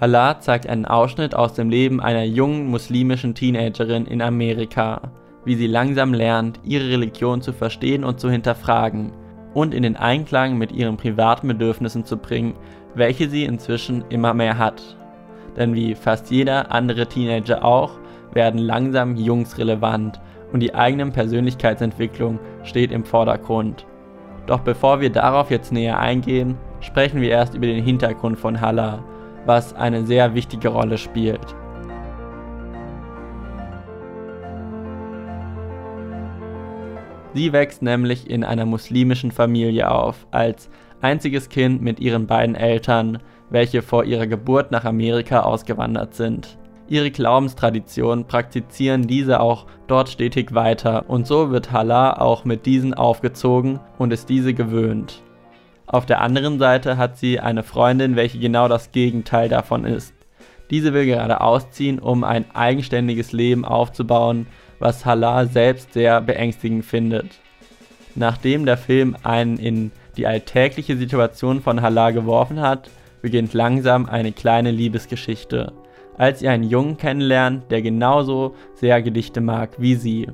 Hala zeigt einen Ausschnitt aus dem Leben einer jungen muslimischen Teenagerin in Amerika, wie sie langsam lernt, ihre Religion zu verstehen und zu hinterfragen und in den Einklang mit ihren privaten Bedürfnissen zu bringen, welche sie inzwischen immer mehr hat. Denn wie fast jeder andere Teenager auch, werden langsam Jungs relevant und die eigene Persönlichkeitsentwicklung steht im Vordergrund. Doch bevor wir darauf jetzt näher eingehen, sprechen wir erst über den Hintergrund von Hala, was eine sehr wichtige Rolle spielt. Sie wächst nämlich in einer muslimischen Familie auf, als einziges Kind mit ihren beiden Eltern, welche vor ihrer Geburt nach Amerika ausgewandert sind. Ihre Glaubenstradition praktizieren diese auch dort stetig weiter und so wird Hala auch mit diesen aufgezogen und ist diese gewöhnt. Auf der anderen Seite hat sie eine Freundin, welche genau das Gegenteil davon ist. Diese will gerade ausziehen, um ein eigenständiges Leben aufzubauen, was Hala selbst sehr beängstigend findet. Nachdem der Film einen in die alltägliche Situation von Hala geworfen hat, beginnt langsam eine kleine Liebesgeschichte, als sie einen Jungen kennenlernt, der genauso sehr Gedichte mag wie sie.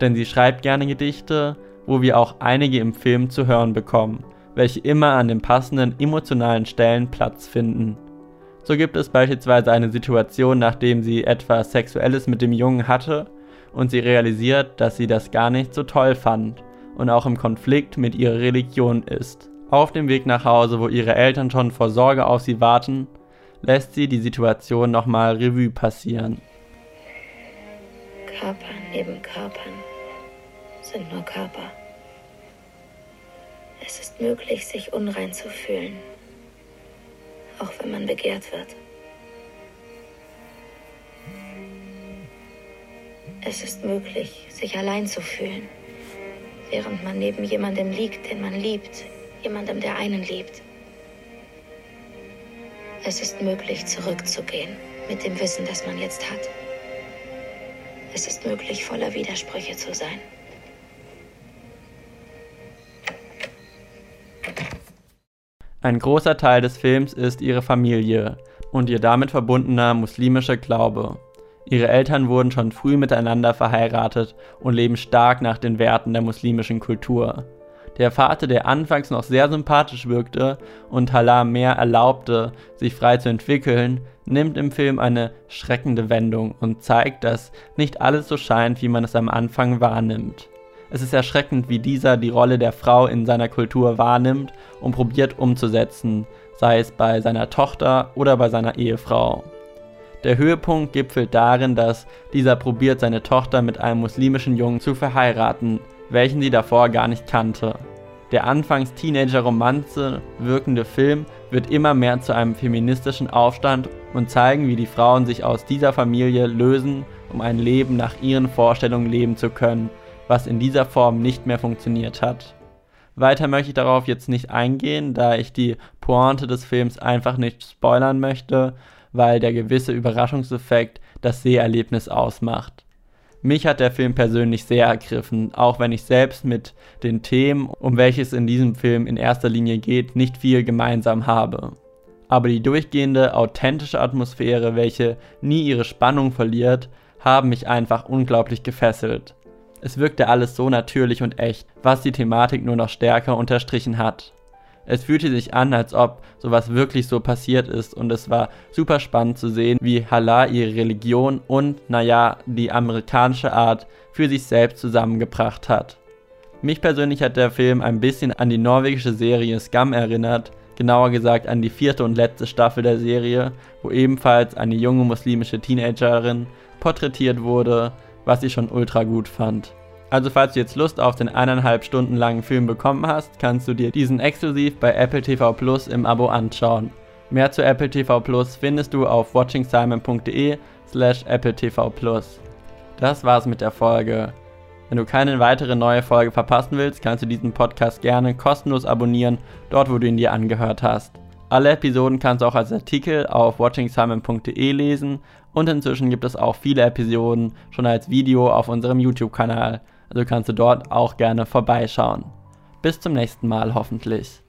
Denn sie schreibt gerne Gedichte, wo wir auch einige im Film zu hören bekommen, welche immer an den passenden emotionalen Stellen Platz finden. So gibt es beispielsweise eine Situation, nachdem sie etwas Sexuelles mit dem Jungen hatte und sie realisiert, dass sie das gar nicht so toll fand und auch im Konflikt mit ihrer Religion ist. Auf dem Weg nach Hause, wo ihre Eltern schon vor Sorge auf sie warten, lässt sie die Situation nochmal Revue passieren. Körper neben Körpern sind nur Körper. Es ist möglich, sich unrein zu fühlen, auch wenn man begehrt wird. Es ist möglich, sich allein zu fühlen, während man neben jemandem liegt, den man liebt, jemandem, der einen liebt. Es ist möglich, zurückzugehen mit dem Wissen, das man jetzt hat. Es ist möglich, voller Widersprüche zu sein. Ein großer Teil des Films ist ihre Familie und ihr damit verbundener muslimischer Glaube. Ihre Eltern wurden schon früh miteinander verheiratet und leben stark nach den Werten der muslimischen Kultur. Der Vater, der anfangs noch sehr sympathisch wirkte und Hala mehr erlaubte, sich frei zu entwickeln, nimmt im Film eine schreckende Wendung und zeigt, dass nicht alles so scheint, wie man es am Anfang wahrnimmt. Es ist erschreckend, wie dieser die Rolle der Frau in seiner Kultur wahrnimmt und probiert umzusetzen, sei es bei seiner Tochter oder bei seiner Ehefrau. Der Höhepunkt gipfelt darin, dass dieser probiert, seine Tochter mit einem muslimischen Jungen zu verheiraten, welchen sie davor gar nicht kannte. Der anfangs Teenager-Romanze wirkende Film wird immer mehr zu einem feministischen Aufstand und zeigen, wie die Frauen sich aus dieser Familie lösen, um ein Leben nach ihren Vorstellungen leben zu können, was in dieser Form nicht mehr funktioniert hat. Weiter möchte ich darauf jetzt nicht eingehen, da ich die Pointe des Films einfach nicht spoilern möchte, weil der gewisse Überraschungseffekt das Seherlebnis ausmacht. Mich hat der Film persönlich sehr ergriffen, auch wenn ich selbst mit den Themen, um welches in diesem Film in erster Linie geht, nicht viel gemeinsam habe. Aber die durchgehende, authentische Atmosphäre, welche nie ihre Spannung verliert, haben mich einfach unglaublich gefesselt. Es wirkte alles so natürlich und echt, was die Thematik nur noch stärker unterstrichen hat. Es fühlte sich an, als ob sowas wirklich so passiert ist und es war super spannend zu sehen, wie Hala ihre Religion und, naja, die amerikanische Art für sich selbst zusammengebracht hat. Mich persönlich hat der Film ein bisschen an die norwegische Serie Scum erinnert, genauer gesagt an die vierte und letzte Staffel der Serie, wo ebenfalls eine junge muslimische Teenagerin porträtiert wurde, was ich schon ultra gut fand. Also falls du jetzt Lust auf den eineinhalb Stunden langen Film bekommen hast, kannst du dir diesen exklusiv bei Apple TV Plus im Abo anschauen. Mehr zu Apple TV Plus findest du auf watchingsimon.de slash Apple TV Plus. Das war's mit der Folge. Wenn du keine weitere neue Folge verpassen willst, kannst du diesen Podcast gerne kostenlos abonnieren, dort wo du ihn dir angehört hast. Alle Episoden kannst du auch als Artikel auf watchingsimon.de lesen und inzwischen gibt es auch viele Episoden schon als Video auf unserem YouTube-Kanal. Also kannst du dort auch gerne vorbeischauen. Bis zum nächsten Mal hoffentlich.